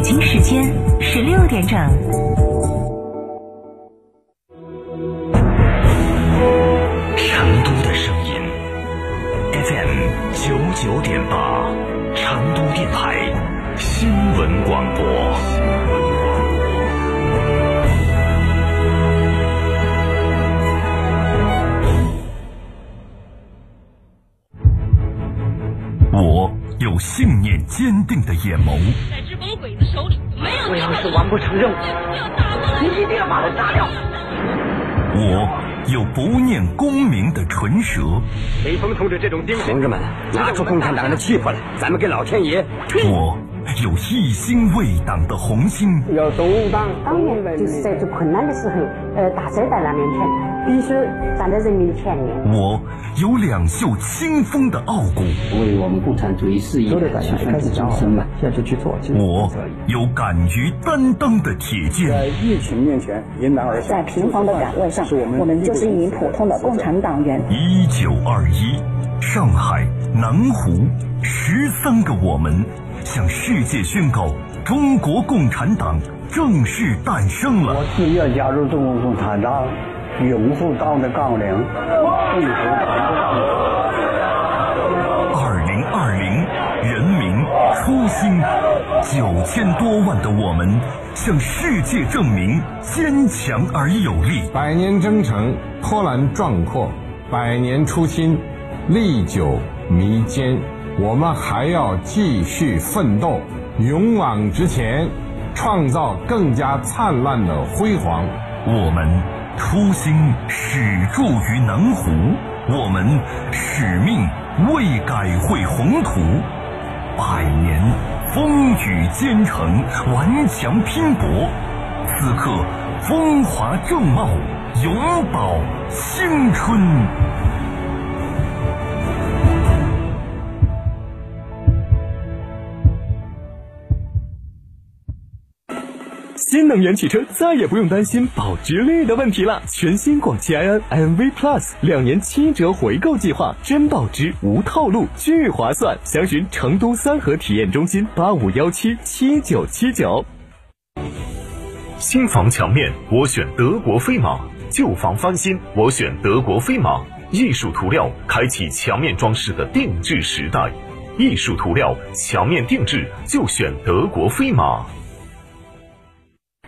北京时间十六点整。成都的声音，FM 九九点八，成都电台新闻广播。我有信念坚定的眼眸，在只猛鬼子手里没有。我要是完不成任务，你一定要把他杀掉。我有不念功名的唇舌，雷锋同志这种精神，同志们，拿出共产党人的气魄来，咱们给老天爷拼！我有一心为党的红心，要懂党，当年就是在最困难的时候，呃，大灾大难面前，必须站在人民的前面。我有两袖清风的傲骨，为我们共产主义事业去奋不终身嘛，坚持去做。我有敢于担当的铁剑，在疫情面前迎难而上，在平凡的岗位上，我们就是一名普通的共产党员。一九二一，上海南湖，十三个我们向世界宣告：中国共产党正式诞生了。我自愿加入中国共产党，拥护党的纲领，共守党的纲领。二零二零，人民初心，九千多万的我们向世界证明坚强而有力。百年征程波澜壮阔，百年初心历久弥坚。我们还要继续奋斗，勇往直前，创造更加灿烂的辉煌。我们初心始铸于南湖，我们使命未改绘宏图。百年风雨兼程，顽强拼搏，此刻风华正茂，永葆青春。新能源汽车再也不用担心保值率的问题了。全新广汽埃安 MV Plus 两年七折回购计划，真保值无套路，巨划算！详询成都三河体验中心八五幺七七九七九。新房墙面我选德国飞马，旧房翻新我选德国飞马。艺术涂料开启墙面装饰的定制时代，艺术涂料墙面定制就选德国飞马。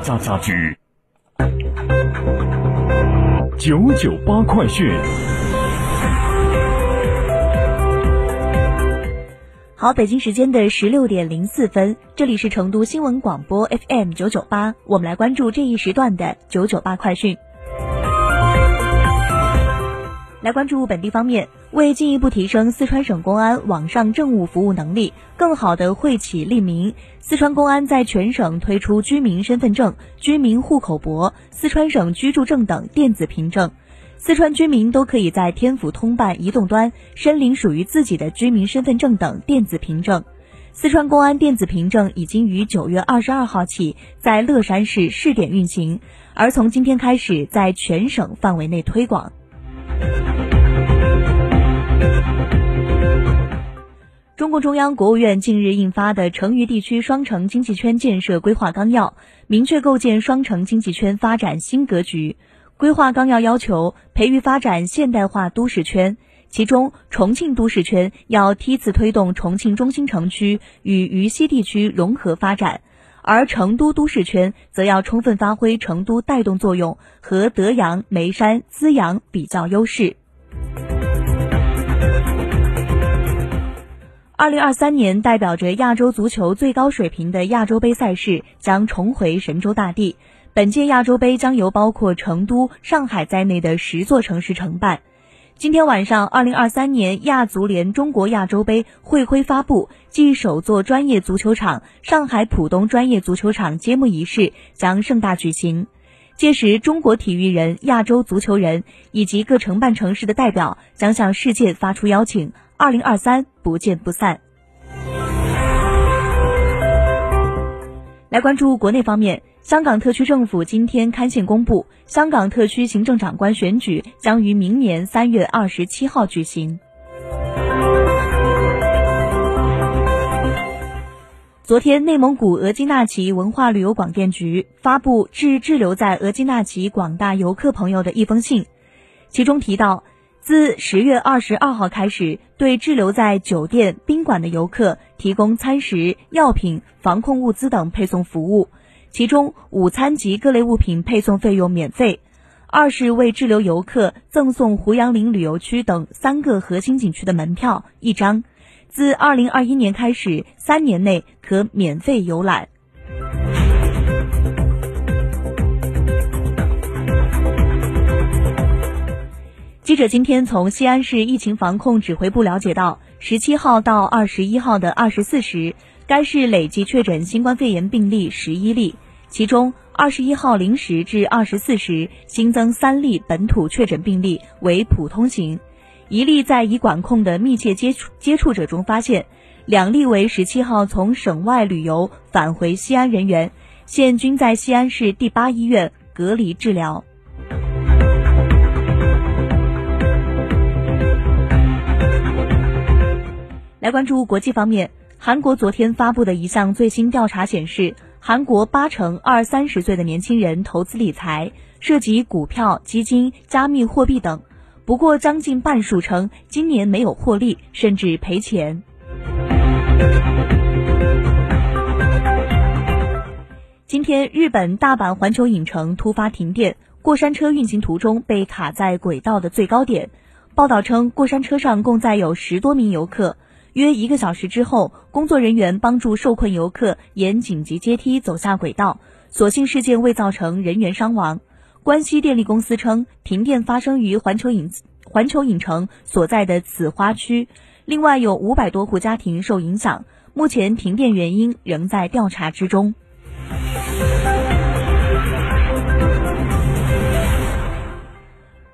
家家居，九九八快讯。好，北京时间的十六点零四分，这里是成都新闻广播 FM 九九八，我们来关注这一时段的九九八快讯。来关注本地方面，为进一步提升四川省公安网上政务服务能力，更好地惠企利民，四川公安在全省推出居民身份证、居民户口簿、四川省居住证等电子凭证，四川居民都可以在天府通办移动端申领属于自己的居民身份证等电子凭证。四川公安电子凭证已经于九月二十二号起在乐山市试点运行，而从今天开始在全省范围内推广。中共中央、国务院近日印发的《成渝地区双城经济圈建设规划纲要》，明确构建双城经济圈发展新格局。规划纲要要求培育发展现代化都市圈，其中重庆都市圈要梯次推动重庆中心城区与渝西地区融合发展。而成都都市圈则要充分发挥成都带动作用和德阳、眉山、资阳比较优势。二零二三年代表着亚洲足球最高水平的亚洲杯赛事将重回神州大地。本届亚洲杯将由包括成都、上海在内的十座城市承办。今天晚上，二零二三年亚足联中国亚洲杯会徽发布暨首座专业足球场——上海浦东专业足球场揭幕仪式将盛大举行。届时，中国体育人、亚洲足球人以及各承办城市的代表将向世界发出邀请。二零二三不见不散。来关注国内方面，香港特区政府今天刊宪公布，香港特区行政长官选举将于明年三月二十七号举行。昨天，内蒙古额济纳旗文化旅游广电局发布致滞留在额济纳旗广大游客朋友的一封信，其中提到。自十月二十二号开始，对滞留在酒店、宾馆的游客提供餐食、药品、防控物资等配送服务，其中午餐及各类物品配送费用免费。二是为滞留游客赠送胡杨林旅游区等三个核心景区的门票一张，自二零二一年开始，三年内可免费游览。记者今天从西安市疫情防控指挥部了解到，十七号到二十一号的二十四时，该市累计确诊新冠肺炎病例十一例，其中二十一号零时至二十四时新增三例本土确诊病例为普通型，一例在已管控的密切接触接触者中发现，两例为十七号从省外旅游返回西安人员，现均在西安市第八医院隔离治疗。来关注国际方面，韩国昨天发布的一项最新调查显示，韩国八成二三十岁的年轻人投资理财涉及股票、基金、加密货币等，不过将近半数称今年没有获利，甚至赔钱。今天，日本大阪环球影城突发停电，过山车运行途中被卡在轨道的最高点。报道称，过山车上共载有十多名游客。约一个小时之后，工作人员帮助受困游客沿紧急阶梯走下轨道，所幸事件未造成人员伤亡。关西电力公司称，停电发生于环球影环球影城所在的此花区，另外有五百多户家庭受影响。目前停电原因仍在调查之中。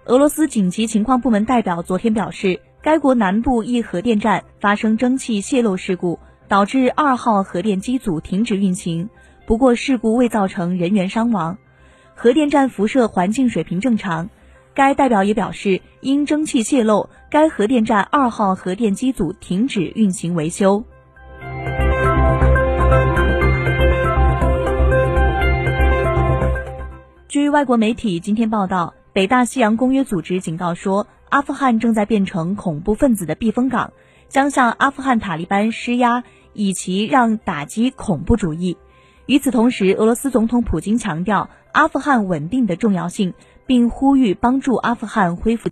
俄罗斯紧急情况部门代表昨天表示。该国南部一核电站发生蒸汽泄漏事故，导致二号核电机组停止运行。不过事故未造成人员伤亡，核电站辐射环境水平正常。该代表也表示，因蒸汽泄漏，该核电站二号核电机组停止运行维修。据外国媒体今天报道，北大西洋公约组织警告说。阿富汗正在变成恐怖分子的避风港，将向阿富汗塔利班施压，以其让打击恐怖主义。与此同时，俄罗斯总统普京强调阿富汗稳定的重要性，并呼吁帮助阿富汗恢复。